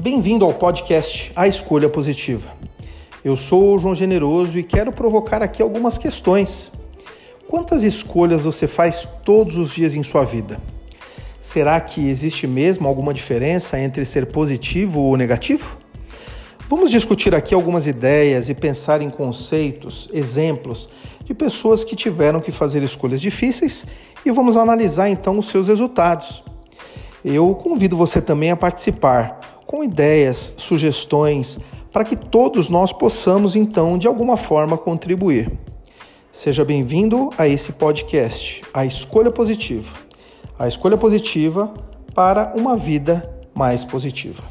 Bem-vindo ao podcast A Escolha Positiva. Eu sou o João Generoso e quero provocar aqui algumas questões. Quantas escolhas você faz todos os dias em sua vida? Será que existe mesmo alguma diferença entre ser positivo ou negativo? Vamos discutir aqui algumas ideias e pensar em conceitos, exemplos de pessoas que tiveram que fazer escolhas difíceis e vamos analisar então os seus resultados. Eu convido você também a participar com ideias, sugestões, para que todos nós possamos então de alguma forma contribuir. Seja bem-vindo a esse podcast, A Escolha Positiva. A escolha positiva para uma vida mais positiva.